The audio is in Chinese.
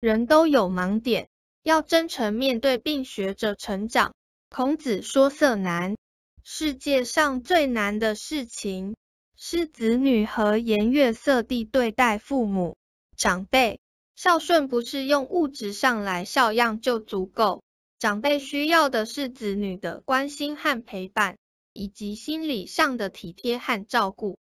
人都有盲点要真诚面对并学着成长。孔子说色难世界上最难的事情是子女和颜悦色地对待父母长辈。孝顺不是用物质上来孝养就足够长辈需要的是子女的关心和陪伴以及心理上的体贴和照顾。